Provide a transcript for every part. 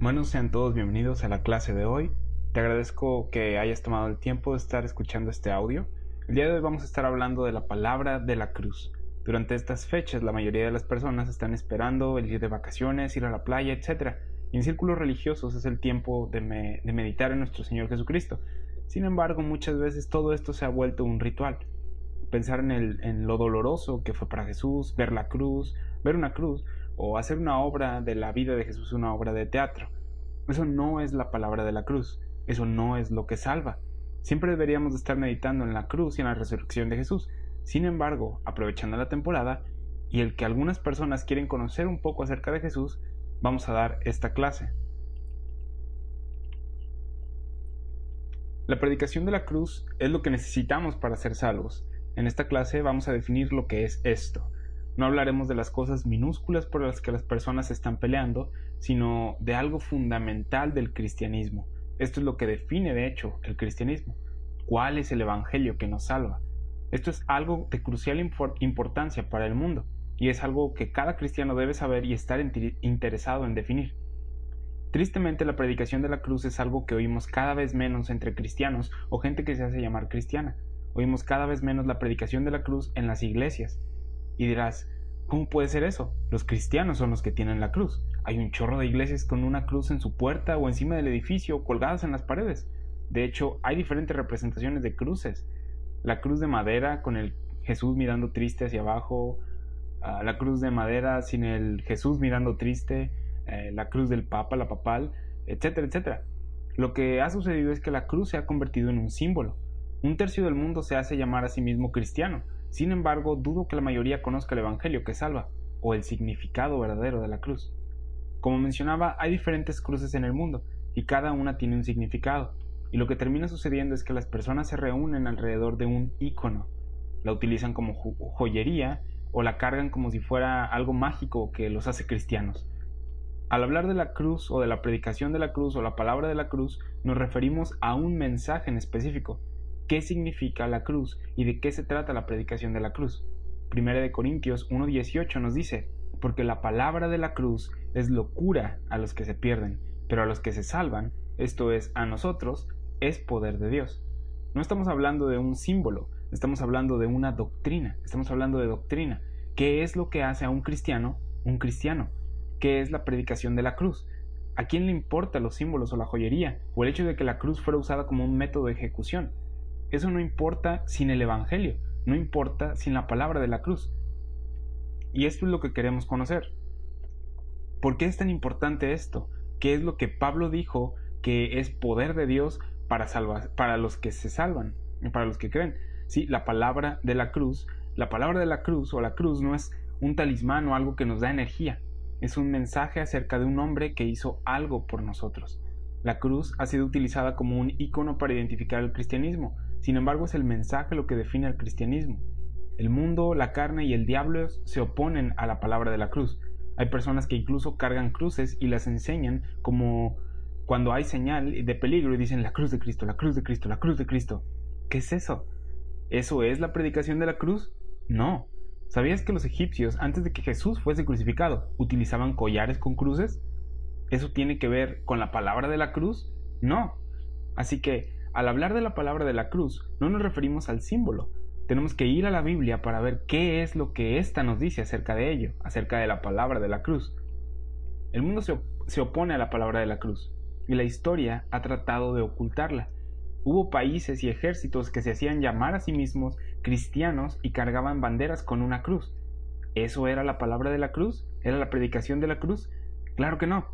Bueno, sean todos bienvenidos a la clase de hoy. Te agradezco que hayas tomado el tiempo de estar escuchando este audio. El día de hoy vamos a estar hablando de la palabra de la cruz. Durante estas fechas la mayoría de las personas están esperando el ir de vacaciones, ir a la playa, etc. Y en círculos religiosos es el tiempo de, meditar en nuestro Señor Jesucristo. Sin embargo, muchas veces todo esto se ha vuelto un ritual. Pensar en, en lo doloroso que fue para Jesús, ver la cruz, ver una cruz, o hacer una obra de la vida de Jesús una obra de teatro. Eso no es la palabra de la cruz, eso no es lo que salva. Siempre deberíamos estar meditando en la cruz y en la resurrección de Jesús. Sin embargo, aprovechando la temporada y el que algunas personas quieren conocer un poco acerca de Jesús, vamos a dar esta clase. La predicación de la cruz es lo que necesitamos para ser salvos. En esta clase vamos a definir lo que es esto. No hablaremos de las cosas minúsculas por las que las personas están peleando, sino de algo fundamental del cristianismo. Esto es lo que define, de hecho, el cristianismo. ¿Cuál es el Evangelio que nos salva? Esto es algo de crucial importancia para el mundo, y es algo que cada cristiano debe saber y estar interesado en definir. Tristemente la predicación de la cruz es algo que oímos cada vez menos entre cristianos o gente que se hace llamar cristiana. Oímos cada vez menos la predicación de la cruz en las iglesias, y dirás, ¿cómo puede ser eso? Los cristianos son los que tienen la cruz. Hay un chorro de iglesias con una cruz en su puerta o encima del edificio, colgadas en las paredes. De hecho, hay diferentes representaciones de cruces. La cruz de madera con el Jesús mirando triste hacia abajo, ah, la cruz de madera sin el Jesús mirando triste, eh, la cruz del Papa, la papal, etcétera, etcétera. Lo que ha sucedido es que la cruz se ha convertido en un símbolo. Un tercio del mundo se hace llamar a sí mismo cristiano, sin embargo, dudo que la mayoría conozca el Evangelio que salva, o el significado verdadero de la cruz. Como mencionaba, hay diferentes cruces en el mundo, y cada una tiene un significado, y lo que termina sucediendo es que las personas se reúnen alrededor de un icono, la utilizan como joyería o la cargan como si fuera algo mágico que los hace cristianos. Al hablar de la cruz o de la predicación de la cruz o la palabra de la cruz, nos referimos a un mensaje en específico, qué significa la cruz y de qué se trata la predicación de la cruz. Primera de Corintios 1.18 nos dice, porque la palabra de la cruz es locura a los que se pierden, pero a los que se salvan, esto es, a nosotros, es poder de Dios. No estamos hablando de un símbolo, estamos hablando de una doctrina, estamos hablando de doctrina. ¿Qué es lo que hace a un cristiano un cristiano? ¿Qué es la predicación de la cruz? ¿A quién le importa los símbolos o la joyería, o el hecho de que la cruz fuera usada como un método de ejecución? Eso no importa sin el Evangelio, no importa sin la palabra de la cruz. Y esto es lo que queremos conocer. ¿Por qué es tan importante esto? ¿Qué es lo que Pablo dijo que es poder de Dios para, salvar, para los que se salvan, para los que creen? Sí, la palabra de la cruz, la palabra de la cruz o la cruz no es un talismán o algo que nos da energía, es un mensaje acerca de un hombre que hizo algo por nosotros. La cruz ha sido utilizada como un icono para identificar el cristianismo, sin embargo es el mensaje lo que define al cristianismo. El mundo, la carne y el diablo se oponen a la palabra de la cruz. Hay personas que incluso cargan cruces y las enseñan como cuando hay señal de peligro y dicen la cruz de Cristo, la cruz de Cristo, la cruz de Cristo. ¿Qué es eso? ¿Eso es la predicación de la cruz? No. ¿Sabías que los egipcios, antes de que Jesús fuese crucificado, utilizaban collares con cruces? ¿Eso tiene que ver con la palabra de la cruz? No. Así que, al hablar de la palabra de la cruz, no nos referimos al símbolo. Tenemos que ir a la Biblia para ver qué es lo que ésta nos dice acerca de ello, acerca de la palabra de la cruz. El mundo se, opone a la palabra de la cruz, y la historia ha tratado de ocultarla. Hubo países y ejércitos que se hacían llamar a sí mismos cristianos y cargaban banderas con una cruz. ¿Eso era la palabra de la cruz? ¿Era la predicación de la cruz? Claro que no.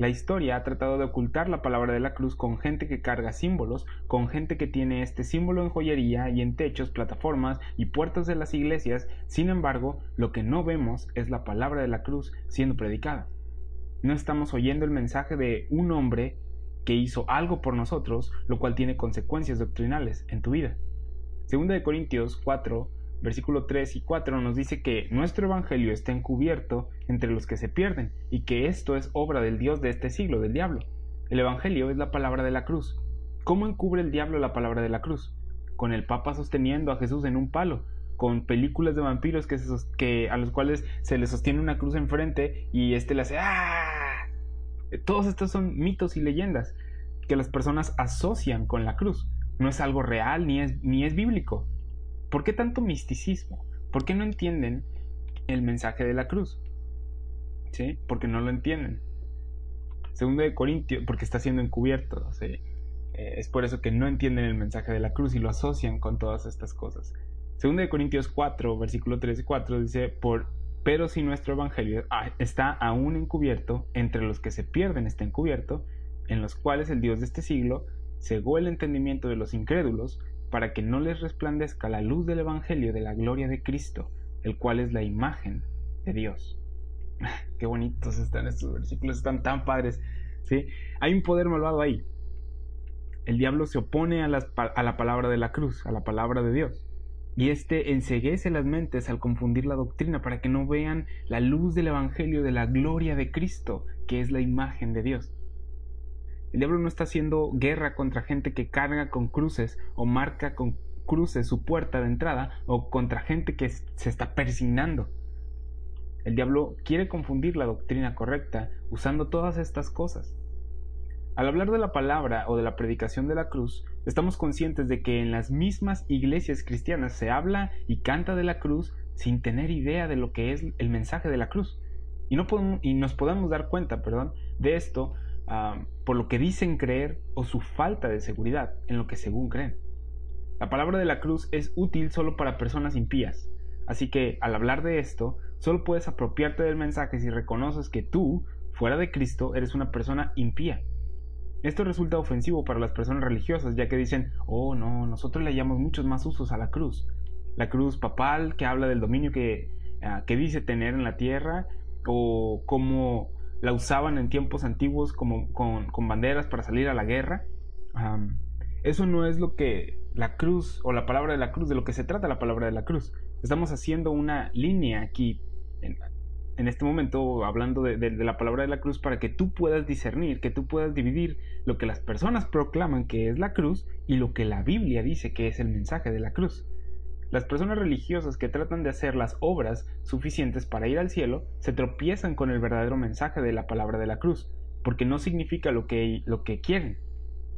La historia ha tratado de ocultar la palabra de la cruz con gente que carga símbolos, con gente que tiene este símbolo en joyería y en techos, plataformas y puertas de las iglesias, sin embargo, lo que no vemos es la palabra de la cruz siendo predicada. No estamos oyendo el mensaje de un hombre que hizo algo por nosotros, lo cual tiene consecuencias doctrinales en tu vida. Segunda de Corintios 4, versículo 3 y 4 nos dice que nuestro Evangelio está encubierto entre los que se pierden y que esto es obra del Dios de este siglo, del diablo. El Evangelio es la palabra de la cruz. ¿Cómo encubre el diablo la palabra de la cruz? Con el Papa sosteniendo a Jesús en un palo, con películas de vampiros que, a los cuales se le sostiene una cruz enfrente y éste le hace ¡ah! Todos estos son mitos y leyendas que las personas asocian con la cruz. No es algo real ni es, ni es bíblico. ¿Por qué tanto misticismo? ¿Por qué no entienden el mensaje de la cruz? ¿Sí? Porque no lo entienden. Segundo de Corintios, porque está siendo encubierto. ¿sí? Eh, es por eso que no entienden el mensaje de la cruz y lo asocian con todas estas cosas. Segundo de Corintios 4, versículo 13 y 4 dice, por, pero si nuestro evangelio está aún encubierto, entre los que se pierden está encubierto, en los cuales el Dios de este siglo cegó el entendimiento de los incrédulos, para que no les resplandezca la luz del evangelio de la gloria de Cristo, el cual es la imagen de Dios. Qué bonitos están estos versículos, están tan padres. ¿sí? Hay un poder malvado ahí. El diablo se opone a, a la palabra de la cruz, a la palabra de Dios. Y este enseguece las mentes al confundir la doctrina para que no vean la luz del Evangelio de la gloria de Cristo, que es la imagen de Dios. El diablo no está haciendo guerra contra gente que carga con cruces o marca con cruces su puerta de entrada o contra gente que se está persignando. El diablo quiere confundir la doctrina correcta usando todas estas cosas. Al hablar de la palabra o de la predicación de la cruz, estamos conscientes de que en las mismas iglesias cristianas se habla y canta de la cruz sin tener idea de lo que es el mensaje de la cruz. Y, no y nos podemos dar cuenta, perdón, de esto por lo que dicen creer o su falta de seguridad en lo que según creen. La palabra de la cruz es útil solo para personas impías, así que al hablar de esto, solo puedes apropiarte del mensaje si reconoces que tú, fuera de Cristo, eres una persona impía. Esto resulta ofensivo para las personas religiosas, ya que dicen, oh no, nosotros le hallamos muchos más usos a la cruz. La cruz papal, que habla del dominio que, ah, que dice tener en la tierra, o cómo la usaban en tiempos antiguos como con, banderas para salir a la guerra. eso no es lo que la cruz o la palabra de la cruz, de lo que se trata la palabra de la cruz. Estamos haciendo una línea aquí en este momento hablando de, la palabra de la cruz para que tú puedas discernir, que tú puedas dividir lo que las personas proclaman que es la cruz y lo que la Biblia dice que es el mensaje de la cruz. Las personas religiosas que tratan de hacer las obras suficientes para ir al cielo se tropiezan con el verdadero mensaje de la palabra de la cruz, porque no significa lo que, lo que quieren.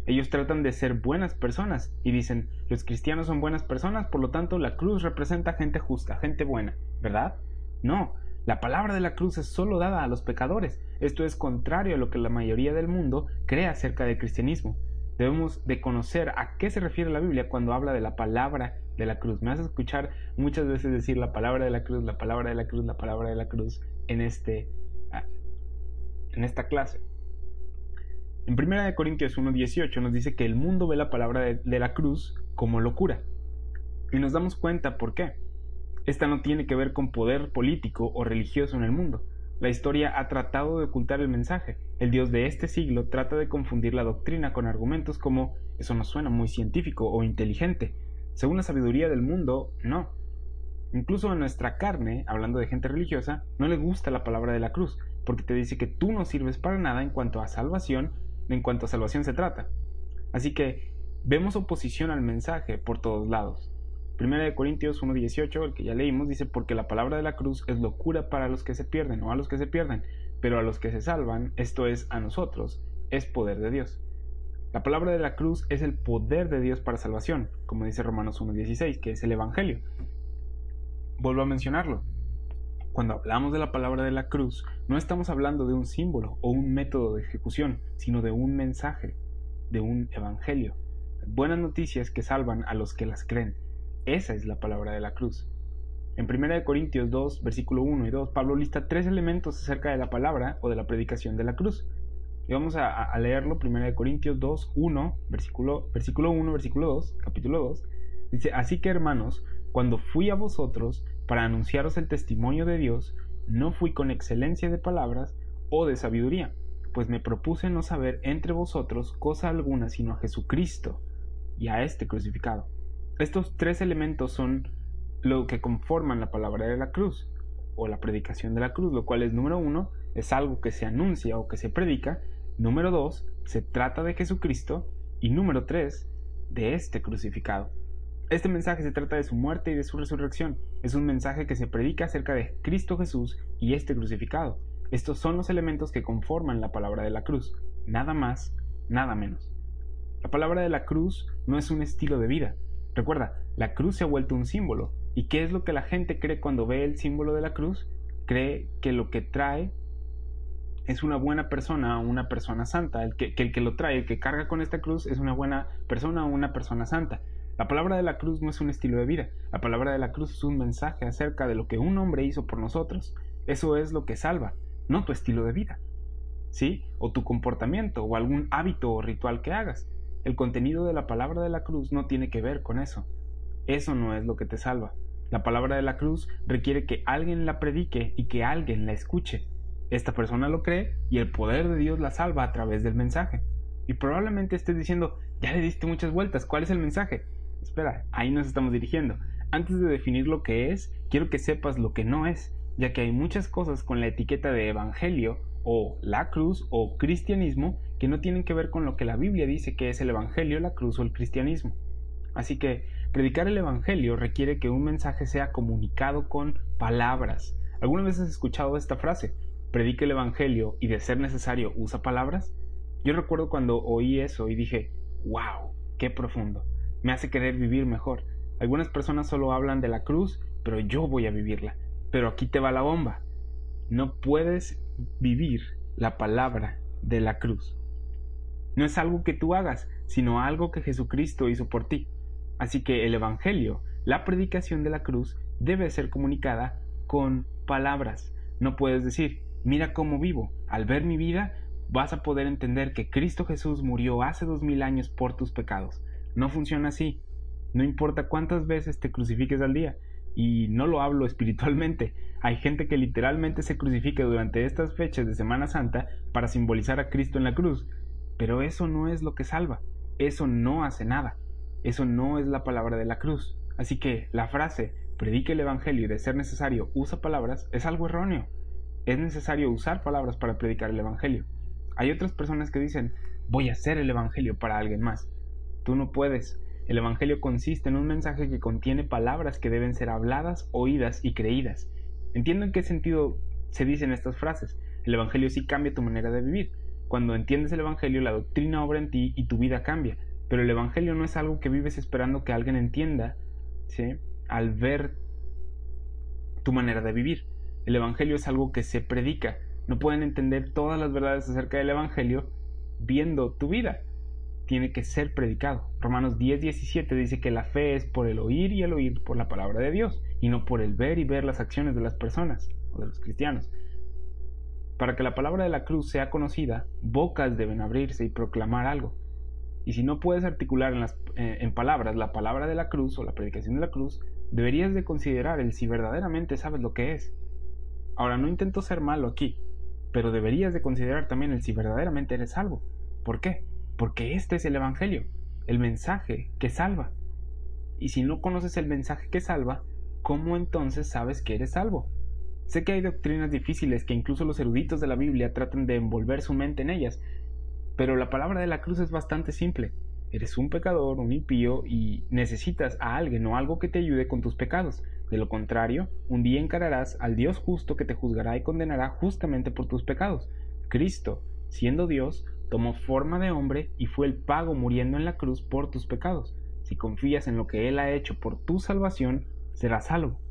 Ellos tratan de ser buenas personas y dicen, los cristianos son buenas personas, por lo tanto la cruz representa gente justa, gente buena, ¿verdad? No, la palabra de la cruz es solo dada a los pecadores. Esto es contrario a lo que la mayoría del mundo cree acerca del cristianismo. Debemos de conocer a qué se refiere la Biblia cuando habla de la palabra de la cruz. Me a escuchar muchas veces decir la palabra de la cruz, la palabra de la cruz, la palabra de la cruz en, este, ah, en esta clase. En 1 Corintios 1.18 nos dice que el mundo ve la palabra de la cruz como locura. Y nos damos cuenta por qué. Esta no tiene que ver con poder político o religioso en el mundo. La historia ha tratado de ocultar el mensaje. El Dios de este siglo trata de confundir la doctrina con argumentos como eso no suena muy científico o inteligente. Según la sabiduría del mundo, no. Incluso en nuestra carne, hablando de gente religiosa, no le gusta la palabra de la cruz, porque te dice que tú no sirves para nada en cuanto a salvación, en cuanto a salvación se trata. Así que vemos oposición al mensaje por todos lados. Primera de Corintios 1.18, el que ya leímos, dice, porque la palabra de la cruz es locura para los que se pierden o a los que se pierden, pero a los que se salvan, esto es a nosotros, es poder de Dios. La palabra de la cruz es el poder de Dios para salvación, como dice Romanos 1.16, que es el Evangelio. Vuelvo a mencionarlo. Cuando hablamos de la palabra de la cruz, no estamos hablando de un símbolo o un método de ejecución, sino de un mensaje, de un Evangelio. Buenas noticias que salvan a los que las creen. Esa es la palabra de la cruz. En 1 Corintios 2, versículo 1 y 2, Pablo lista tres elementos acerca de la palabra o de la predicación de la cruz. Y vamos a, leerlo, 1 Corintios 2, 1, versículo, versículo 1, versículo 2, capítulo 2. Dice, así que hermanos, cuando fui a vosotros para anunciaros el testimonio de Dios, no fui con excelencia de palabras o de sabiduría, pues me propuse no saber entre vosotros cosa alguna sino a Jesucristo y a este crucificado. Estos tres elementos son lo que conforman la palabra de la cruz o la predicación de la cruz, lo cual es número uno, es algo que se anuncia o que se predica, número dos, se trata de Jesucristo y número tres, de este crucificado. Este mensaje se trata de su muerte y de su resurrección. Es un mensaje que se predica acerca de Cristo Jesús y este crucificado. Estos son los elementos que conforman la palabra de la cruz, nada más, nada menos. La palabra de la cruz no es un estilo de vida. Recuerda, la cruz se ha vuelto un símbolo. ¿Y qué es lo que la gente cree cuando ve el símbolo de la cruz? Cree que lo que trae es una buena persona o una persona santa. El que, el que lo trae, el que carga con esta cruz, es una buena persona o una persona santa. La palabra de la cruz no es un estilo de vida. La palabra de la cruz es un mensaje acerca de lo que un hombre hizo por nosotros. Eso es lo que salva, no tu estilo de vida. ¿Sí? O tu comportamiento o algún hábito o ritual que hagas. El contenido de la palabra de la cruz no tiene que ver con eso. Eso no es lo que te salva. La palabra de la cruz requiere que alguien la predique y que alguien la escuche. Esta persona lo cree y el poder de Dios la salva a través del mensaje. Y probablemente estés diciendo, ya le diste muchas vueltas, ¿cuál es el mensaje? Espera, ahí nos estamos dirigiendo. Antes de definir lo que es, quiero que sepas lo que no es, ya que hay muchas cosas con la etiqueta de evangelio o la cruz o cristianismo que no tienen que ver con lo que la Biblia dice que es el evangelio, la cruz o el cristianismo. Así que predicar el evangelio requiere que un mensaje sea comunicado con palabras. ¿Alguna vez has escuchado esta frase? predique el Evangelio y de ser necesario usa palabras? Yo recuerdo cuando oí eso y dije, wow, qué profundo, me hace querer vivir mejor. Algunas personas solo hablan de la cruz, pero yo voy a vivirla. Pero aquí te va la bomba. No puedes vivir la palabra de la cruz. No es algo que tú hagas, sino algo que Jesucristo hizo por ti. Así que el Evangelio, la predicación de la cruz, debe ser comunicada con palabras. No puedes decir, Mira cómo vivo. Al ver mi vida, vas a poder entender que Cristo Jesús murió hace dos mil años por tus pecados. No funciona así. No importa cuántas veces te crucifiques al día. Y no lo hablo espiritualmente. Hay gente que literalmente se crucifica durante estas fechas de Semana Santa para simbolizar a Cristo en la cruz. Pero eso no es lo que salva. Eso no hace nada. Eso no es la palabra de la cruz. Así que la frase predique el Evangelio y de ser necesario usa palabras es algo erróneo es necesario usar palabras para predicar el Evangelio. Hay otras personas que dicen, voy a hacer el Evangelio para alguien más. Tú no puedes. El Evangelio consiste en un mensaje que contiene palabras que deben ser habladas, oídas y creídas. Entiendo en qué sentido se dicen estas frases. El Evangelio sí cambia tu manera de vivir. Cuando entiendes el Evangelio, la doctrina obra en ti y tu vida cambia. Pero el Evangelio no es algo que vives esperando que alguien entienda, ¿sí? Al ver tu manera de vivir. El Evangelio es algo que se predica. No pueden entender todas las verdades acerca del Evangelio viendo tu vida. Tiene que ser predicado. Romanos 10, 17 dice que la fe es por el oír y el oír por la palabra de Dios, y no por el ver y ver las acciones de las personas o de los cristianos. Para que la palabra de la cruz sea conocida, bocas deben abrirse y proclamar algo. Y si no puedes articular eh, en palabras la palabra de la cruz o la predicación de la cruz, deberías de considerar el si verdaderamente sabes lo que es. Ahora, no intento ser malo aquí, pero deberías de considerar también el si verdaderamente eres salvo. ¿Por qué? Porque este es el Evangelio, el mensaje que salva. Y si no conoces el mensaje que salva, ¿cómo entonces sabes que eres salvo? Sé que hay doctrinas difíciles que incluso los eruditos de la Biblia tratan de envolver su mente en ellas, pero la palabra de la cruz es bastante simple. Eres un pecador, un impío, y necesitas a alguien o algo que te ayude con tus pecados. De lo contrario, un día encararás al Dios justo que te juzgará y condenará justamente por tus pecados. Cristo, siendo Dios, tomó forma de hombre y fue el pago muriendo en la cruz por tus pecados. Si confías en lo que Él ha hecho por tu salvación, serás salvo.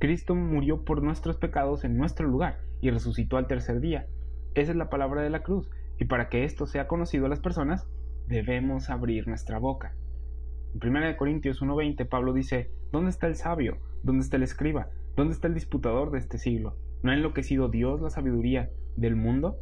Cristo murió por nuestros pecados en nuestro lugar y resucitó al tercer día. Esa es la palabra de la cruz, y para que esto sea conocido a las personas, debemos abrir nuestra boca. En 1 Corintios 1.20 Pablo dice, ¿dónde está el sabio? ¿Dónde está el escriba? ¿Dónde está el disputador de este siglo? ¿No ha enloquecido Dios la sabiduría del mundo?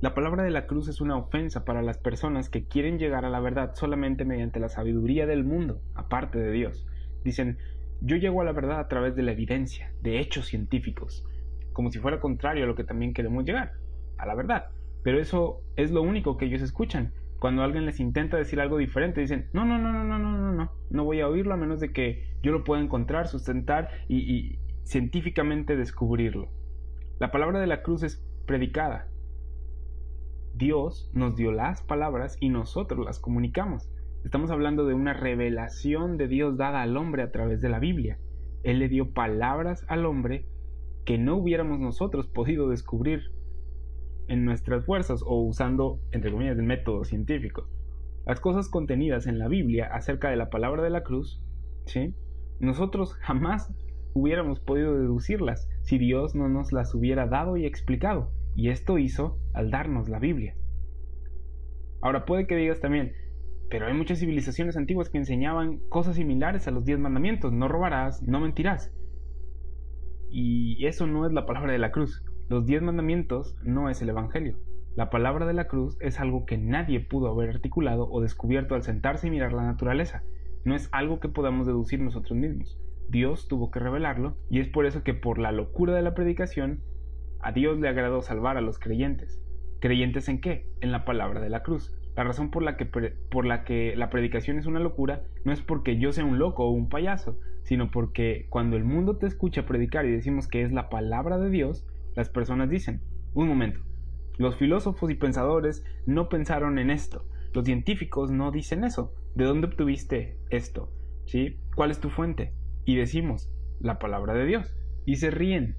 La palabra de la cruz es una ofensa para las personas que quieren llegar a la verdad solamente mediante la sabiduría del mundo, aparte de Dios. Dicen, yo llego a la verdad a través de la evidencia, de hechos científicos, como si fuera contrario a lo que también queremos llegar, a la verdad. Pero eso es lo único que ellos escuchan, cuando alguien les intenta decir algo diferente, dicen, no, no, no, no, no, no, no, no, no voy a oírlo a menos de que yo lo pueda encontrar, sustentar y, y científicamente descubrirlo. La palabra de la cruz es predicada. Dios nos dio las palabras y nosotros las comunicamos. Estamos hablando de una revelación de Dios dada al hombre a través de la Biblia. Él le dio palabras al hombre que no hubiéramos nosotros podido descubrir en nuestras fuerzas o usando, entre comillas, el método científico. Las cosas contenidas en la Biblia acerca de la palabra de la cruz, ¿sí? nosotros jamás hubiéramos podido deducirlas si Dios no nos las hubiera dado y explicado. Y esto hizo al darnos la Biblia. Ahora puede que digas también, pero hay muchas civilizaciones antiguas que enseñaban cosas similares a los diez mandamientos. No robarás, no mentirás. Y eso no es la palabra de la cruz. Los diez mandamientos no es el Evangelio. La palabra de la cruz es algo que nadie pudo haber articulado o descubierto al sentarse y mirar la naturaleza. No es algo que podamos deducir nosotros mismos. Dios tuvo que revelarlo y es por eso que por la locura de la predicación, a Dios le agradó salvar a los creyentes. ¿Creyentes en qué? En la palabra de la cruz. La razón por la, que por la que la predicación es una locura no es porque yo sea un loco o un payaso, sino porque cuando el mundo te escucha predicar y decimos que es la palabra de Dios, las personas dicen, un momento, los filósofos y pensadores no pensaron en esto, los científicos no dicen eso, ¿de dónde obtuviste esto? ¿Sí? ¿Cuál es tu fuente? Y decimos, la palabra de Dios, y se ríen.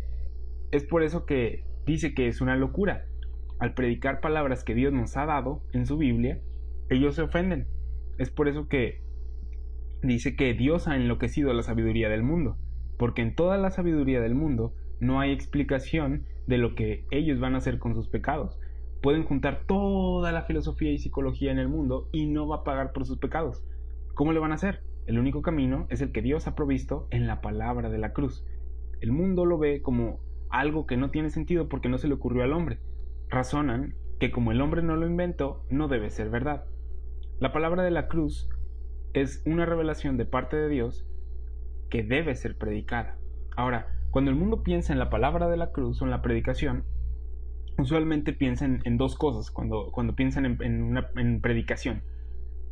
Es por eso que dice que es una locura, al predicar palabras que Dios nos ha dado en su Biblia, ellos se ofenden. Es por eso que dice que Dios ha enloquecido la sabiduría del mundo, porque en toda la sabiduría del mundo no hay explicación de lo que ellos van a hacer con sus pecados. Pueden juntar toda la filosofía y psicología en el mundo y no va a pagar por sus pecados. ¿Cómo le van a hacer? El único camino es el que Dios ha provisto en la palabra de la cruz. El mundo lo ve como algo que no tiene sentido porque no se le ocurrió al hombre, razonan que como el hombre no lo inventó, no debe ser verdad. La palabra de la cruz es una revelación de parte de Dios que debe ser predicada. Ahora, cuando el mundo piensa en la palabra de la cruz o en la predicación, usualmente piensan en dos cosas cuando, cuando piensan en, una en predicación.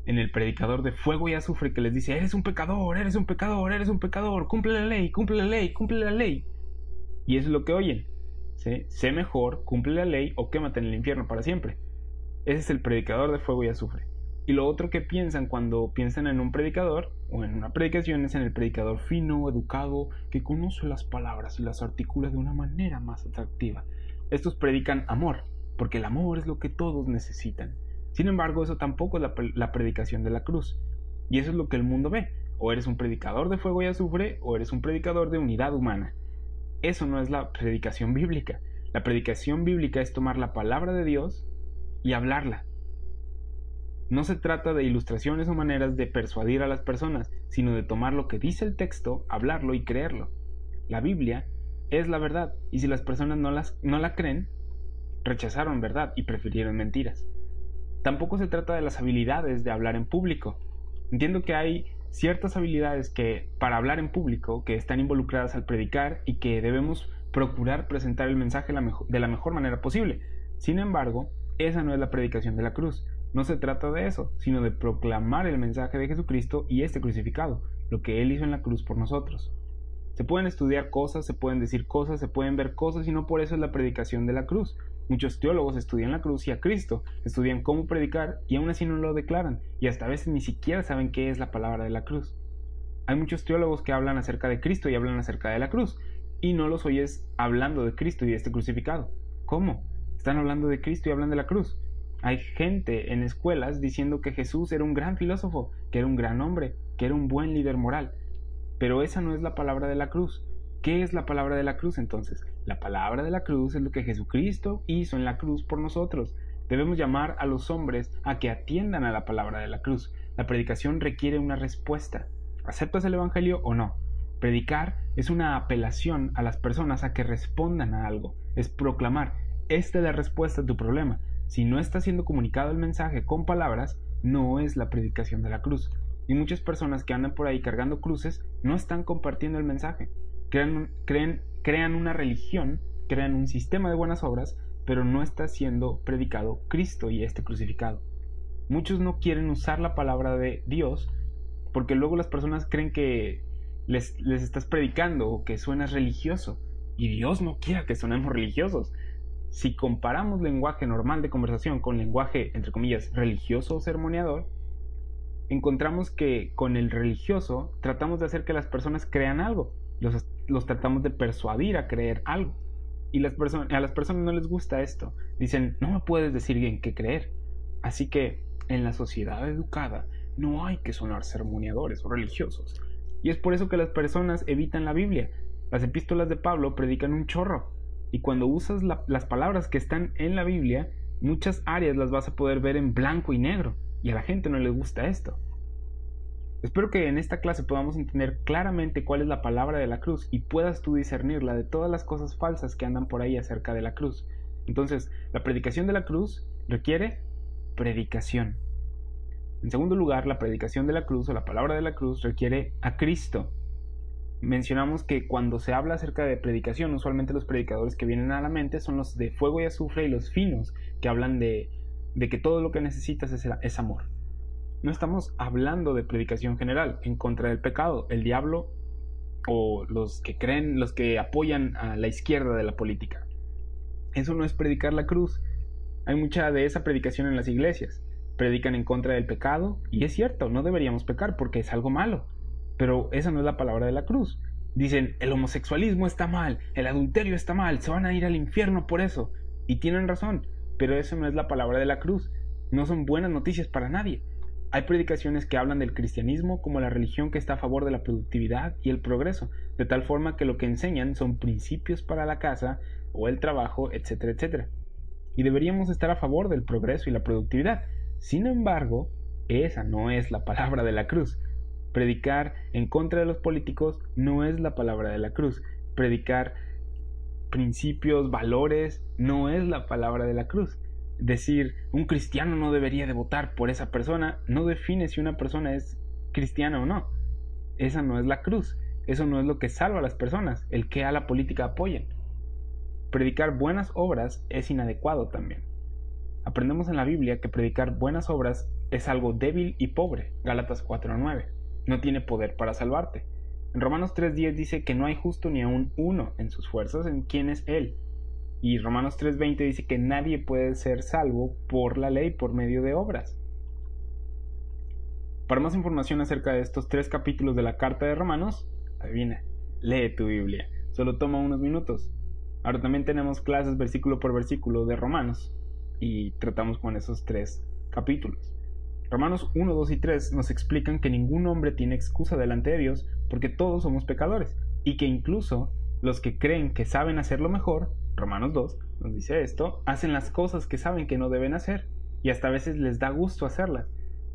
En el predicador de fuego y azufre que les dice, eres un pecador, eres un pecador, eres un pecador, cumple la ley, cumple la ley, cumple la ley. Y eso es lo que oyen. Sé mejor, cumple la ley o quémate en el infierno para siempre. Ese es el predicador de fuego y azufre. Y lo otro que piensan cuando piensan en un predicador o en una predicación es en el predicador fino, educado, que conoce las palabras y las articula de una manera más atractiva. Estos predican amor, porque el amor es lo que todos necesitan. Sin embargo, eso tampoco es la, la predicación de la cruz. Y eso es lo que el mundo ve. O eres un predicador de fuego y azufre, o eres un predicador de unidad humana. Eso no es la predicación bíblica. La predicación bíblica es tomar la palabra de Dios y hablarla. No se trata de ilustraciones o maneras de persuadir a las personas, sino de tomar lo que dice el texto, hablarlo y creerlo. La Biblia es la verdad, y si las personas no, las, no la creen, rechazaron verdad y prefirieron mentiras. Tampoco se trata de las habilidades de hablar en público. Entiendo que hay ciertas habilidades que para hablar en público que están involucradas al predicar y que debemos procurar presentar el mensaje de la mejor manera posible. Sin embargo, esa no es la predicación de la cruz. No se trata de eso, sino de proclamar el mensaje de Jesucristo y este crucificado, lo que Él hizo en la cruz por nosotros. Se pueden estudiar cosas, se pueden decir cosas, se pueden ver cosas y no por eso es la predicación de la cruz. Muchos teólogos estudian la cruz y a Cristo, estudian cómo predicar y aún así no lo declaran, y hasta a veces ni siquiera saben qué es la palabra de la cruz. Hay muchos teólogos que hablan acerca de Cristo y hablan acerca de la cruz, y no los oyes hablando de Cristo y de este crucificado. ¿Cómo? Están hablando de Cristo y hablan de la cruz. Hay gente en escuelas diciendo que Jesús era un gran filósofo, que era un gran hombre, que era un buen líder moral. Pero esa no es la palabra de la cruz. ¿Qué es la palabra de la cruz entonces? La palabra de la cruz es lo que Jesucristo hizo en la cruz por nosotros. Debemos llamar a los hombres a que atiendan a la palabra de la cruz. La predicación requiere una respuesta. ¿Aceptas el Evangelio o no? Predicar es una apelación a las personas a que respondan a algo. Es proclamar, esta es la respuesta a tu problema. Si no está siendo comunicado el mensaje con palabras, no es la predicación de la cruz. Y muchas personas que andan por ahí cargando cruces no están compartiendo el mensaje. Crean, creen crean una religión, crean un sistema de buenas obras, pero no está siendo predicado Cristo y este crucificado. Muchos no quieren usar la palabra de Dios porque luego las personas creen que les, les estás predicando o que suenas religioso. Y Dios no quiere que sonemos religiosos. Si comparamos lenguaje normal de conversación con lenguaje, entre comillas, religioso o sermoneador, encontramos que con el religioso tratamos de hacer que las personas crean algo. Los, los tratamos de persuadir a creer algo. Y a las personas no les gusta esto. Dicen, no me puedes decir en qué creer. Así que en la sociedad educada no hay que sonar sermoneadores o religiosos. Y es por eso que las personas evitan la Biblia. Las epístolas de Pablo predican un chorro. Y cuando usas las palabras que están en la Biblia, muchas áreas las vas a poder ver en blanco y negro. Y a la gente no le gusta esto. Espero que en esta clase podamos entender claramente cuál es la palabra de la cruz y puedas tú discernirla de todas las cosas falsas que andan por ahí acerca de la cruz. Entonces, la predicación de la cruz requiere predicación. En segundo lugar, la predicación de la cruz o la palabra de la cruz requiere a Cristo. Mencionamos que cuando se habla acerca de predicación, usualmente los predicadores que vienen a la mente son los de fuego y azufre y los finos, que hablan de, que todo lo que necesitas es, es amor. No estamos hablando de predicación general en contra del pecado, el diablo o los que creen, los que apoyan a la izquierda de la política. Eso no es predicar la cruz. Hay mucha de esa predicación en las iglesias. Predican en contra del pecado y es cierto, no deberíamos pecar porque es algo malo. Pero esa no es la palabra de la cruz. Dicen, el homosexualismo está mal, el adulterio está mal, se van a ir al infierno por eso. Y tienen razón, pero eso no es la palabra de la cruz. No son buenas noticias para nadie. Hay predicaciones que hablan del cristianismo como la religión que está a favor de la productividad y el progreso, de tal forma que lo que enseñan son principios para la casa o el trabajo, etcétera, etcétera. Y deberíamos estar a favor del progreso y la productividad. Sin embargo, esa no es la palabra de la cruz. Predicar en contra de los políticos no es la palabra de la cruz. Predicar principios, valores, no es la palabra de la cruz decir un cristiano no debería de votar por esa persona no define si una persona es cristiana o no. Esa no es la cruz. Eso no es lo que salva a las personas, el que a la política apoyen. Predicar buenas obras es inadecuado también. Aprendemos en la Biblia que predicar buenas obras es algo débil y pobre, Gálatas 4.9. No tiene poder para salvarte. En Romanos 3.10 dice que no hay justo ni aún uno en sus fuerzas en quién es Él, y Romanos 3:20 dice que nadie puede ser salvo por la ley, por medio de obras. Para más información acerca de estos tres capítulos de la carta de Romanos, adivina, lee tu Biblia. Solo toma unos minutos. Ahora también tenemos clases versículo por versículo de Romanos y tratamos con esos tres capítulos. Romanos 1, 2 y 3 nos explican que ningún hombre tiene excusa delante de Dios porque todos somos pecadores y que incluso los que creen que saben hacerlo mejor Romanos 2 nos dice esto, hacen las cosas que saben que no deben hacer y hasta a veces les da gusto hacerlas.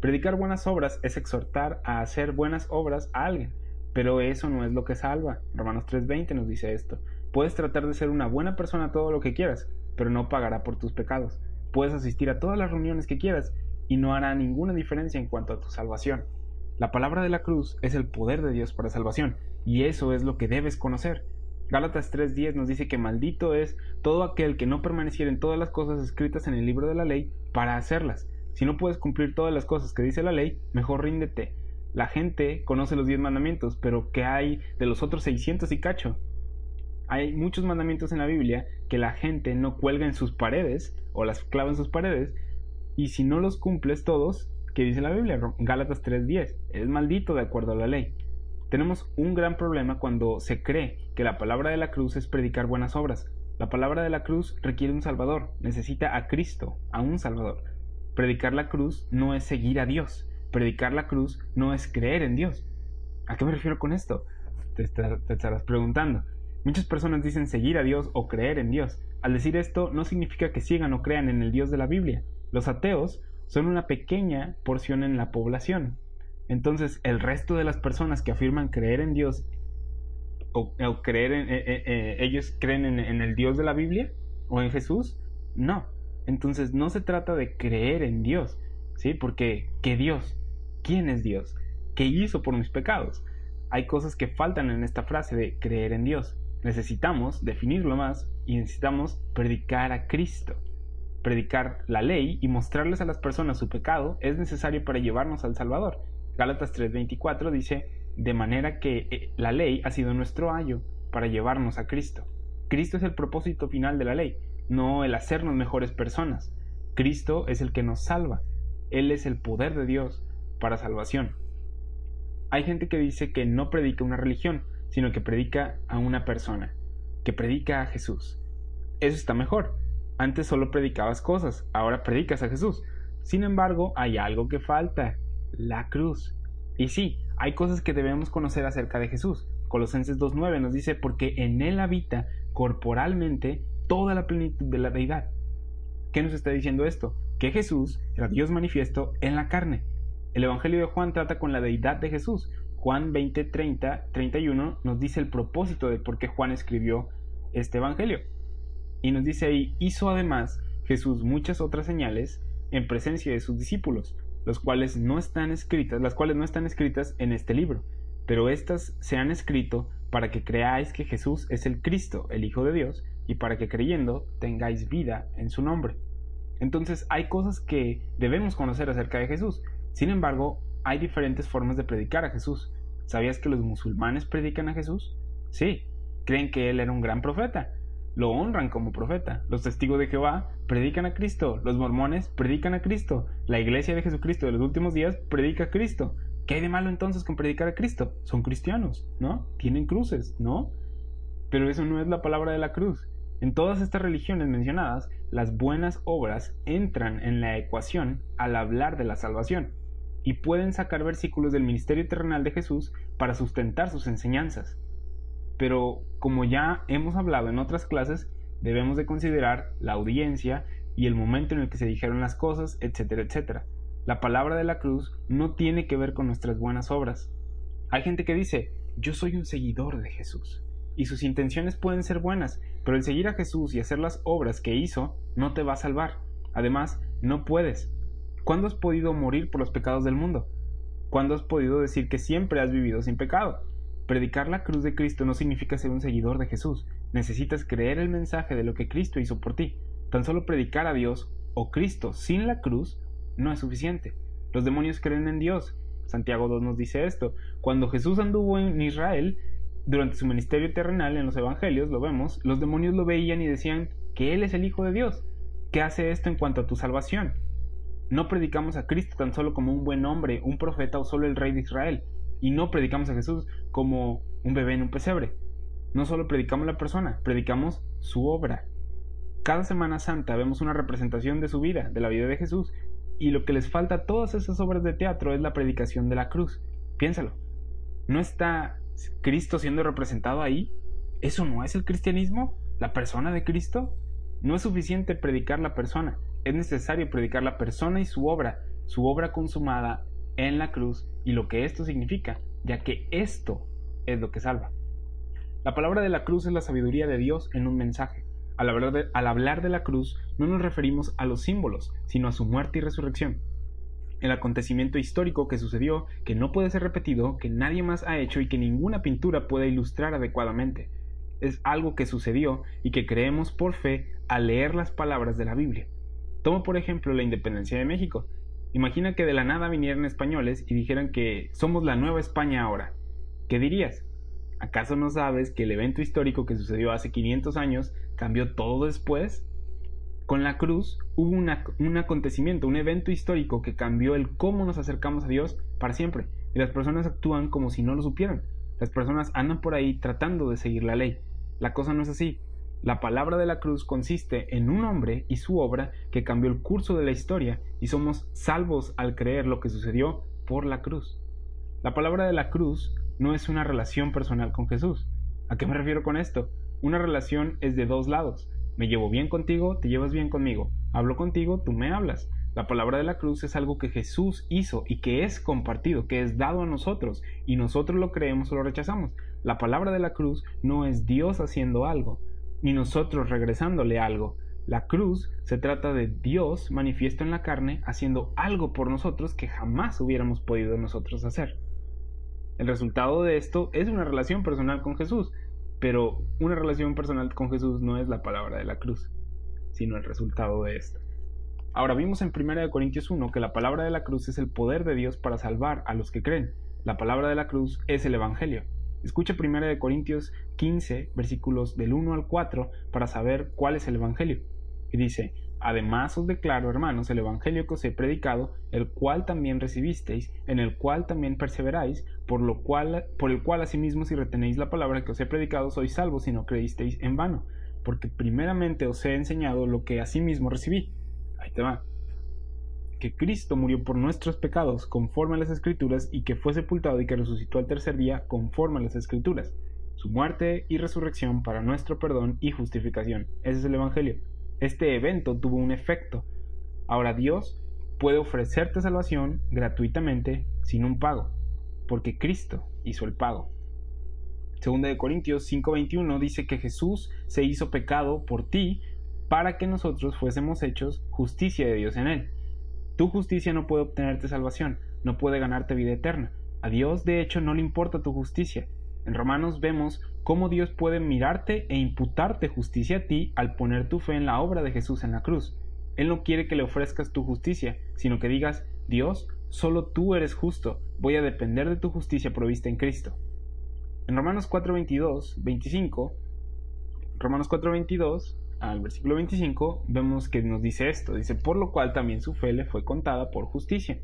Predicar buenas obras es exhortar a hacer buenas obras a alguien, pero eso no es lo que salva. Romanos 3:20 nos dice esto. Puedes tratar de ser una buena persona todo lo que quieras, pero no pagará por tus pecados. Puedes asistir a todas las reuniones que quieras y no hará ninguna diferencia en cuanto a tu salvación. La palabra de la cruz es el poder de Dios para salvación, y eso es lo que debes conocer. Gálatas 3:10 nos dice que maldito es todo aquel que no permaneciera en todas las cosas escritas en el libro de la ley para hacerlas. Si no puedes cumplir todas las cosas que dice la ley, mejor ríndete. La gente conoce los 10 mandamientos, pero ¿qué hay de los otros 600 y cacho? Hay muchos mandamientos en la Biblia que la gente no cuelga en sus paredes o las clava en sus paredes y si no los cumples todos, ¿qué dice la Biblia? Gálatas 3:10, es maldito de acuerdo a la ley. Tenemos un gran problema cuando se cree que la palabra de la cruz es predicar buenas obras. La palabra de la cruz requiere un Salvador, necesita a Cristo, a un Salvador. Predicar la cruz no es seguir a Dios, predicar la cruz no es creer en Dios. ¿A qué me refiero con esto? Te, estarás preguntando. Muchas personas dicen seguir a Dios o creer en Dios. Al decir esto no significa que sigan o crean en el Dios de la Biblia. Los ateos son una pequeña porción en la población, entonces, el resto de las personas que afirman creer en Dios o, creer en eh, eh, eh, ellos creen en, en el Dios de la Biblia o en Jesús, no. Entonces, no se trata de creer en Dios, ¿sí? Porque, ¿qué Dios? ¿Quién es Dios? ¿Qué hizo por mis pecados? Hay cosas que faltan en esta frase de creer en Dios. Necesitamos definirlo más y necesitamos predicar a Cristo. Predicar la ley y mostrarles a las personas su pecado es necesario para llevarnos al Salvador. Gálatas 3:24 dice, de manera que eh, la ley ha sido nuestro ayo para llevarnos a Cristo. Cristo es el propósito final de la ley, no el hacernos mejores personas. Cristo es el que nos salva. Él es el poder de Dios para salvación. Hay gente que dice que no predica una religión, sino que predica a una persona, que predica a Jesús. Eso está mejor. Antes solo predicabas cosas, ahora predicas a Jesús. Sin embargo, hay algo que falta, la cruz. Y sí, hay cosas que debemos conocer acerca de Jesús. Colosenses 2.9 nos dice, porque en Él habita corporalmente toda la plenitud de la deidad. ¿Qué nos está diciendo esto? Que Jesús era Dios manifiesto en la carne. El Evangelio de Juan trata con la deidad de Jesús. Juan 20, 30, 31 nos dice el propósito de por qué Juan escribió este Evangelio. Y nos dice ahí, hizo además Jesús muchas otras señales en presencia de sus discípulos, cuales no están escritas, las cuales no están escritas en este libro, pero éstas se han escrito para que creáis que Jesús es el Cristo, el Hijo de Dios, y para que creyendo tengáis vida en su nombre. Entonces hay cosas que debemos conocer acerca de Jesús. Sin embargo, hay diferentes formas de predicar a Jesús. ¿Sabías que los musulmanes predican a Jesús? Sí, creen que él era un gran profeta. Lo honran como profeta. Los testigos de Jehová predican a Cristo. Los mormones predican a Cristo. La iglesia de Jesucristo de los últimos días predica a Cristo. ¿Qué hay de malo entonces con predicar a Cristo? Son cristianos, ¿no? Tienen cruces, ¿no? Pero eso no es la palabra de la cruz. En todas estas religiones mencionadas, las buenas obras entran en la ecuación al hablar de la salvación y pueden sacar versículos del ministerio terrenal de Jesús para sustentar sus enseñanzas. Pero como ya hemos hablado en otras clases, debemos de considerar la audiencia y el momento en el que se dijeron las cosas, etcétera, etcétera. La palabra de la cruz no tiene que ver con nuestras buenas obras. Hay gente que dice, yo soy un seguidor de Jesús, y sus intenciones pueden ser buenas, pero el seguir a Jesús y hacer las obras que hizo no te va a salvar. Además, no puedes. ¿Cuándo has podido morir por los pecados del mundo? ¿Cuándo has podido decir que siempre has vivido sin pecado? Predicar la cruz de Cristo no significa ser un seguidor de Jesús. Necesitas creer el mensaje de lo que Cristo hizo por ti. Tan solo predicar a Dios o Cristo sin la cruz no es suficiente. Los demonios creen en Dios. Santiago 2 nos dice esto. Cuando Jesús anduvo en Israel, durante su ministerio terrenal en los evangelios, lo vemos, los demonios lo veían y decían que Él es el Hijo de Dios. ¿Qué hace esto en cuanto a tu salvación? No predicamos a Cristo tan solo como un buen hombre, un profeta o solo el rey de Israel. Y no predicamos a Jesús como un bebé en un pesebre. No solo predicamos la persona, predicamos su obra. Cada Semana Santa vemos una representación de su vida, de la vida de Jesús, y lo que les falta a todas esas obras de teatro es la predicación de la cruz. Piénsalo. ¿No está Cristo siendo representado ahí? ¿Eso no es el cristianismo? ¿La persona de Cristo? No es suficiente predicar la persona, es necesario predicar la persona y su obra, su obra consumada en la cruz y lo que esto significa, ya que esto es lo que salva. La palabra de la cruz es la sabiduría de Dios en un mensaje. Al hablar, de, la cruz no nos referimos a los símbolos, sino a su muerte y resurrección. El acontecimiento histórico que sucedió, que no puede ser repetido, que nadie más ha hecho y que ninguna pintura puede ilustrar adecuadamente. Es algo que sucedió y que creemos por fe al leer las palabras de la Biblia. Toma por ejemplo la independencia de México. Imagina que de la nada vinieran españoles y dijeran que somos la nueva España ahora. ¿Qué dirías? ¿Acaso no sabes que el evento histórico que sucedió hace 500 años cambió todo después? Con la cruz hubo un acontecimiento, un evento histórico que cambió el cómo nos acercamos a Dios para siempre. Y las personas actúan como si no lo supieran. Las personas andan por ahí tratando de seguir la ley. La cosa no es así. La palabra de la cruz consiste en un hombre y su obra que cambió el curso de la historia y somos salvos al creer lo que sucedió por la cruz. La palabra de la cruz no es una relación personal con Jesús. ¿A qué me refiero con esto? Una relación es de dos lados. Me llevo bien contigo, te llevas bien conmigo. Hablo contigo, tú me hablas. La palabra de la cruz es algo que Jesús hizo y que es compartido, que es dado a nosotros, y nosotros lo creemos o lo rechazamos. La palabra de la cruz no es Dios haciendo algo, ni nosotros regresándole algo. La cruz se trata de Dios manifiesto en la carne haciendo algo por nosotros que jamás hubiéramos podido nosotros hacer. El resultado de esto es una relación personal con Jesús, pero una relación personal con Jesús no es la palabra de la cruz, sino el resultado de esto. Ahora vimos en 1 Corintios 1 que la palabra de la cruz es el poder de Dios para salvar a los que creen. La palabra de la cruz es el Evangelio. Escucha 1 Corintios 15, versículos del 1 al 4, para saber cuál es el Evangelio. Y dice, Además os declaro, hermanos, el Evangelio que os he predicado, el cual también recibisteis, en el cual también perseveráis, por, lo cual, por el cual asimismo si retenéis la palabra que os he predicado, sois salvos si no creísteis en vano. Porque primeramente os he enseñado lo que asimismo recibí. Ahí te va. Que Cristo murió por nuestros pecados conforme a las Escrituras y que fue sepultado y que resucitó al tercer día conforme a las Escrituras. Su muerte y resurrección para nuestro perdón y justificación. Ese es el Evangelio este evento tuvo un efecto. Ahora Dios puede ofrecerte salvación gratuitamente sin un pago, porque Cristo hizo el pago. Segunda de Corintios 5:21 dice que Jesús se hizo pecado por ti para que nosotros fuésemos hechos justicia de Dios en él. Tu justicia no puede obtenerte salvación, no puede ganarte vida eterna. A Dios de hecho no le importa tu justicia. En Romanos vemos cómo Dios puede mirarte e imputarte justicia a ti al poner tu fe en la obra de Jesús en la cruz. Él no quiere que le ofrezcas tu justicia, sino que digas, Dios, solo tú eres justo, voy a depender de tu justicia provista en Cristo. En Romanos 4:22, 25, Romanos 4:22 al versículo 25 vemos que nos dice esto, dice, por lo cual también su fe le fue contada por justicia.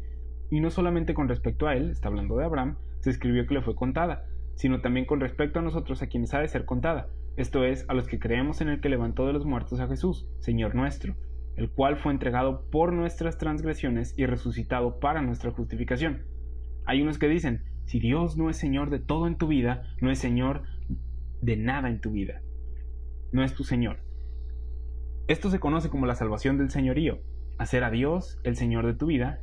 Y no solamente con respecto a él, está hablando de Abraham, se escribió que le fue contada, sino también con respecto a nosotros a quienes ha de ser contada, esto es, a los que creemos en el que levantó de los muertos a Jesús, Señor nuestro, el cual fue entregado por nuestras transgresiones y resucitado para nuestra justificación. Hay unos que dicen, si Dios no es Señor de todo en tu vida, no es Señor de nada en tu vida. No es tu Señor. Esto se conoce como la salvación del señorío. Hacer a Dios el Señor de tu vida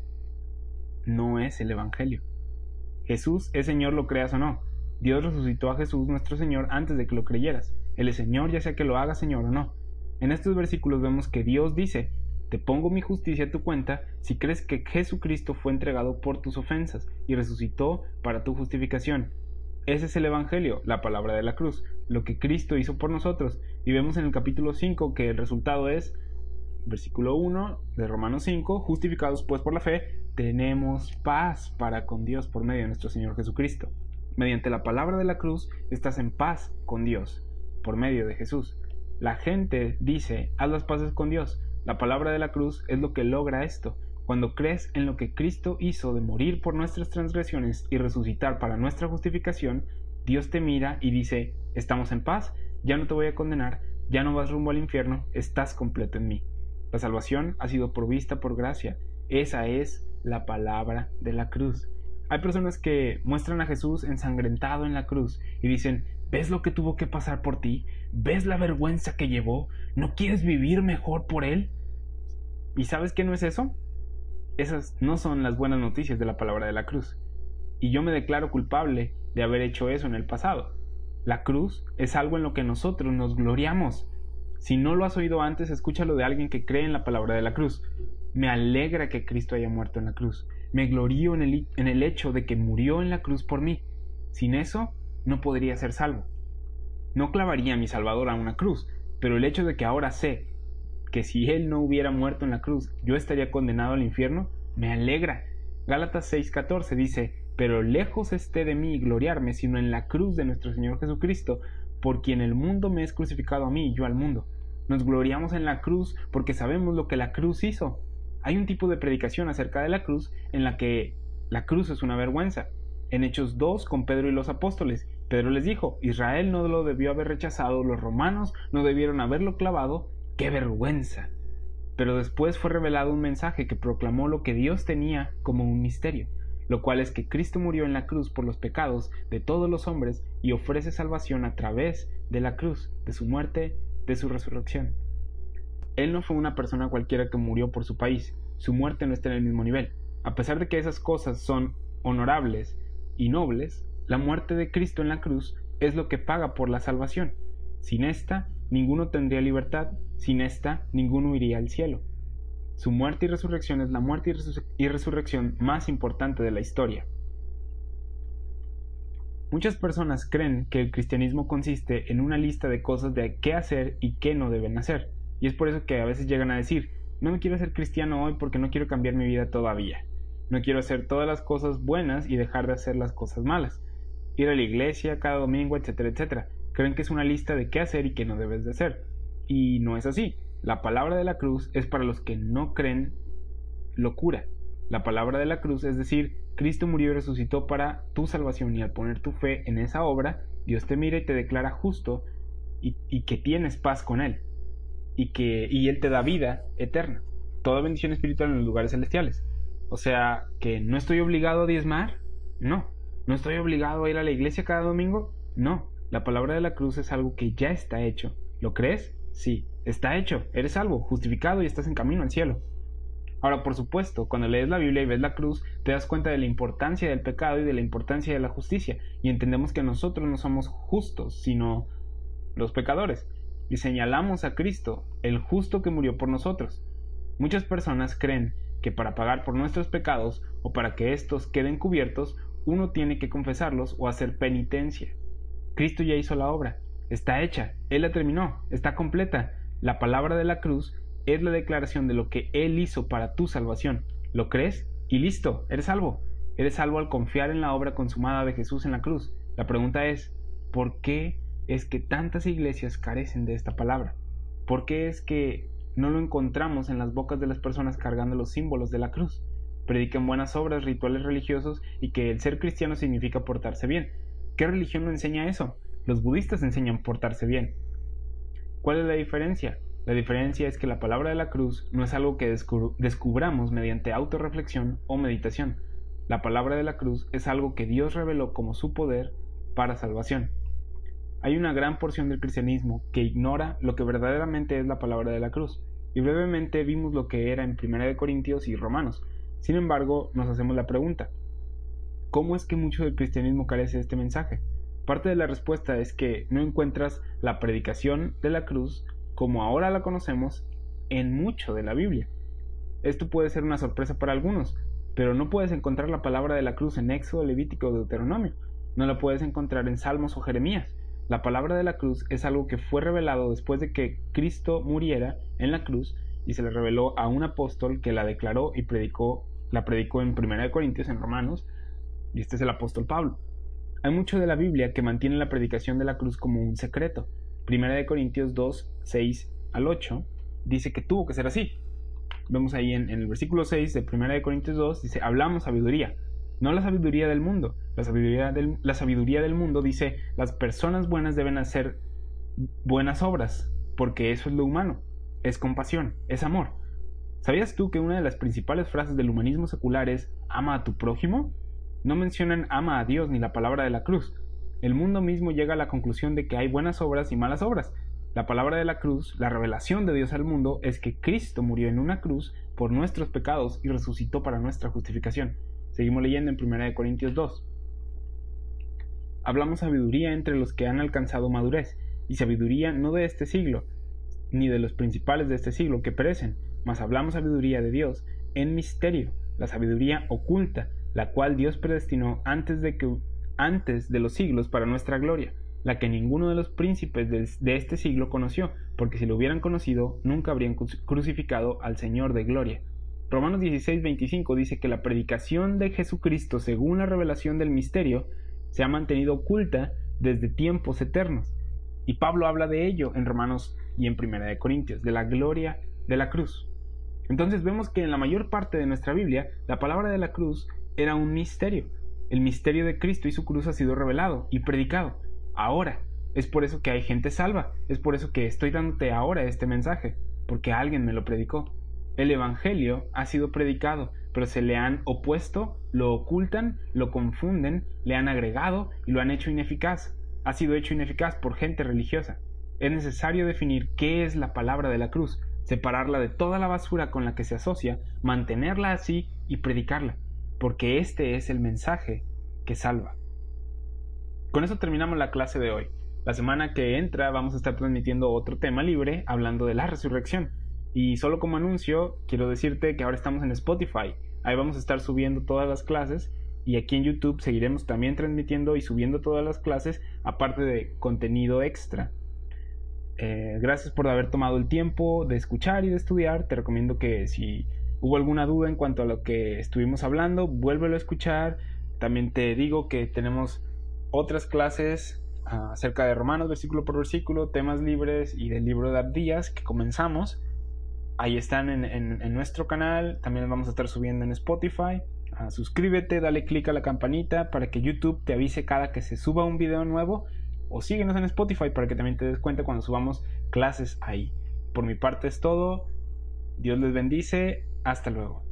no es el Evangelio. Jesús es Señor lo creas o no. Dios resucitó a Jesús nuestro Señor antes de que lo creyeras. Él es Señor ya sea que lo haga Señor o no. En estos versículos vemos que Dios dice, te pongo mi justicia a tu cuenta si crees que Jesucristo fue entregado por tus ofensas y resucitó para tu justificación. Ese es el Evangelio, la palabra de la cruz, lo que Cristo hizo por nosotros. Y vemos en el capítulo 5 que el resultado es, versículo 1 de Romanos 5, justificados pues por la fe, tenemos paz para con Dios por medio de nuestro Señor Jesucristo. Mediante la palabra de la cruz estás en paz con Dios, por medio de Jesús. La gente dice, haz las paces con Dios. La palabra de la cruz es lo que logra esto. Cuando crees en lo que Cristo hizo de morir por nuestras transgresiones y resucitar para nuestra justificación, Dios te mira y dice, estamos en paz, ya no te voy a condenar, ya no vas rumbo al infierno, estás completo en mí. La salvación ha sido provista por gracia. Esa es la palabra de la cruz. Hay personas que muestran a Jesús ensangrentado en la cruz y dicen, ¿ves lo que tuvo que pasar por ti? ¿Ves la vergüenza que llevó? ¿No quieres vivir mejor por Él? ¿Y sabes qué no es eso? Esas no son las buenas noticias de la palabra de la cruz. Y yo me declaro culpable de haber hecho eso en el pasado. La cruz es algo en lo que nosotros nos gloriamos. Si no lo has oído antes, escúchalo de alguien que cree en la palabra de la cruz. Me alegra que Cristo haya muerto en la cruz. Me glorío en el, en el hecho de que murió en la cruz por mí. Sin eso, no podría ser salvo. No clavaría a mi Salvador a una cruz, pero el hecho de que ahora sé que si Él no hubiera muerto en la cruz, yo estaría condenado al infierno, me alegra. Gálatas 6:14 dice, pero lejos esté de mí gloriarme, sino en la cruz de nuestro Señor Jesucristo, por quien el mundo me es crucificado a mí y yo al mundo. Nos gloriamos en la cruz porque sabemos lo que la cruz hizo. Hay un tipo de predicación acerca de la cruz en la que la cruz es una vergüenza. En Hechos 2 con Pedro y los apóstoles, Pedro les dijo, Israel no lo debió haber rechazado, los romanos no debieron haberlo clavado, ¡qué vergüenza! Pero después fue revelado un mensaje que proclamó lo que Dios tenía como un misterio, lo cual es que Cristo murió en la cruz por los pecados de todos los hombres y ofrece salvación a través de la cruz, de su muerte, de su resurrección. Él no fue una persona cualquiera que murió por su país, su muerte no está en el mismo nivel. A pesar de que esas cosas son honorables y nobles, la muerte de Cristo en la cruz es lo que paga por la salvación. Sin esta, ninguno tendría libertad, sin esta, ninguno iría al cielo. Su muerte y resurrección es la muerte y, resurrección más importante de la historia. Muchas personas creen que el cristianismo consiste en una lista de cosas de qué hacer y qué no deben hacer. Y es por eso que a veces llegan a decir, no me quiero ser cristiano hoy porque no quiero cambiar mi vida todavía. No quiero hacer todas las cosas buenas y dejar de hacer las cosas malas. Ir a la iglesia cada domingo, etcétera, etcétera. Creen que es una lista de qué hacer y qué no debes de hacer. Y no es así. La palabra de la cruz es para los que no creen locura. La palabra de la cruz es decir, Cristo murió y resucitó para tu salvación y al poner tu fe en esa obra, Dios te mira y te declara justo y, que tienes paz con Él y que y Él te da vida eterna, toda bendición espiritual en los lugares celestiales. O sea, que no estoy obligado a diezmar, no. No estoy obligado a ir a la iglesia cada domingo, no. La palabra de la cruz es algo que ya está hecho. ¿Lo crees? Sí, está hecho. Eres salvo, justificado y estás en camino al cielo. Ahora, por supuesto, cuando lees la Biblia y ves la cruz, te das cuenta de la importancia del pecado y de la importancia de la justicia, y entendemos que nosotros no somos justos, sino los pecadores, y señalamos a Cristo, el justo que murió por nosotros. Muchas personas creen que para pagar por nuestros pecados o para que éstos queden cubiertos, uno tiene que confesarlos o hacer penitencia. Cristo ya hizo la obra, está hecha, Él la terminó, está completa. La palabra de la cruz es la declaración de lo que Él hizo para tu salvación. ¿Lo crees? Y listo, eres salvo. Eres salvo al confiar en la obra consumada de Jesús en la cruz. La pregunta es, ¿por qué es que tantas iglesias carecen de esta palabra? ¿Por qué es que no lo encontramos en las bocas de las personas cargando los símbolos de la cruz? Predican buenas obras, rituales religiosos y que el ser cristiano significa portarse bien. ¿Qué religión no enseña eso? Los budistas enseñan portarse bien. ¿Cuál es la diferencia? La diferencia es que la palabra de la cruz no es algo que descubramos mediante autorreflexión o meditación. La palabra de la cruz es algo que Dios reveló como su poder para salvación. Hay una gran porción del cristianismo que ignora lo que verdaderamente es la palabra de la cruz, y brevemente vimos lo que era en 1 Corintios y Romanos. Sin embargo, nos hacemos la pregunta, ¿cómo es que mucho del cristianismo carece de este mensaje? Parte de la respuesta es que no encuentras la predicación de la cruz como ahora la conocemos, en mucho de la Biblia. Esto puede ser una sorpresa para algunos, pero no puedes encontrar la palabra de la cruz en Éxodo, Levítico o Deuteronomio. No la puedes encontrar en Salmos o Jeremías. La palabra de la cruz es algo que fue revelado después de que Cristo muriera en la cruz y se le reveló a un apóstol que la declaró y predicó, la predicó en 1 Corintios, en Romanos, y este es el apóstol Pablo. Hay mucho de la Biblia que mantiene la predicación de la cruz como un secreto, Primera de Corintios 2, 6 al 8, dice que tuvo que ser así. Vemos ahí en, el versículo 6 de Primera de Corintios 2, dice, hablamos sabiduría, no la sabiduría del mundo. La sabiduría del, la sabiduría del mundo dice, las personas buenas deben hacer buenas obras, porque eso es lo humano, es compasión, es amor. ¿Sabías tú que una de las principales frases del humanismo secular es ama a tu prójimo? No mencionan ama a Dios ni la palabra de la cruz, el mundo mismo llega a la conclusión de que hay buenas obras y malas obras. La palabra de la cruz, la revelación de Dios al mundo, es que Cristo murió en una cruz por nuestros pecados y resucitó para nuestra justificación. Seguimos leyendo en 1 Corintios 2. Hablamos sabiduría entre los que han alcanzado madurez, y sabiduría no de este siglo, ni de los principales de este siglo que perecen, mas hablamos sabiduría de Dios en misterio, la sabiduría oculta, la cual Dios predestinó antes de que antes de los siglos para nuestra gloria, la que ninguno de los príncipes de este siglo conoció, porque si lo hubieran conocido, nunca habrían crucificado al Señor de gloria. Romanos 16, 25 dice que la predicación de Jesucristo según la revelación del misterio se ha mantenido oculta desde tiempos eternos. Y Pablo habla de ello en Romanos y en Primera de Corintios, de la gloria de la cruz. Entonces vemos que en la mayor parte de nuestra Biblia la palabra de la cruz era un misterio, el misterio de Cristo y su cruz ha sido revelado y predicado. Ahora. Es por eso que hay gente salva. Es por eso que estoy dándote ahora este mensaje. Porque alguien me lo predicó. El Evangelio ha sido predicado, pero se le han opuesto, lo ocultan, lo confunden, le han agregado y lo han hecho ineficaz. Ha sido hecho ineficaz por gente religiosa. Es necesario definir qué es la palabra de la cruz, separarla de toda la basura con la que se asocia, mantenerla así y predicarla porque este es el mensaje que salva. Con eso terminamos la clase de hoy. La semana que entra vamos a estar transmitiendo otro tema libre hablando de la resurrección. Y solo como anuncio, quiero decirte que ahora estamos en Spotify. Ahí vamos a estar subiendo todas las clases y aquí en YouTube seguiremos también transmitiendo y subiendo todas las clases, aparte de contenido extra. Eh, gracias por haber tomado el tiempo de escuchar y de estudiar. Te recomiendo que si hubo alguna duda en cuanto a lo que estuvimos hablando, vuélvelo a escuchar. También te digo que tenemos otras clases ah, acerca de Romanos, versículo por versículo, temas libres y del libro de Abdías que comenzamos. ahí están en, nuestro canal. También los vamos a estar subiendo en Spotify. Ah, suscríbete, dale click a la campanita para que YouTube te avise cada que se suba un video nuevo. O síguenos en Spotify para que también te des cuenta cuando subamos clases ahí. Por mi parte es todo. Dios les bendice. Hasta luego.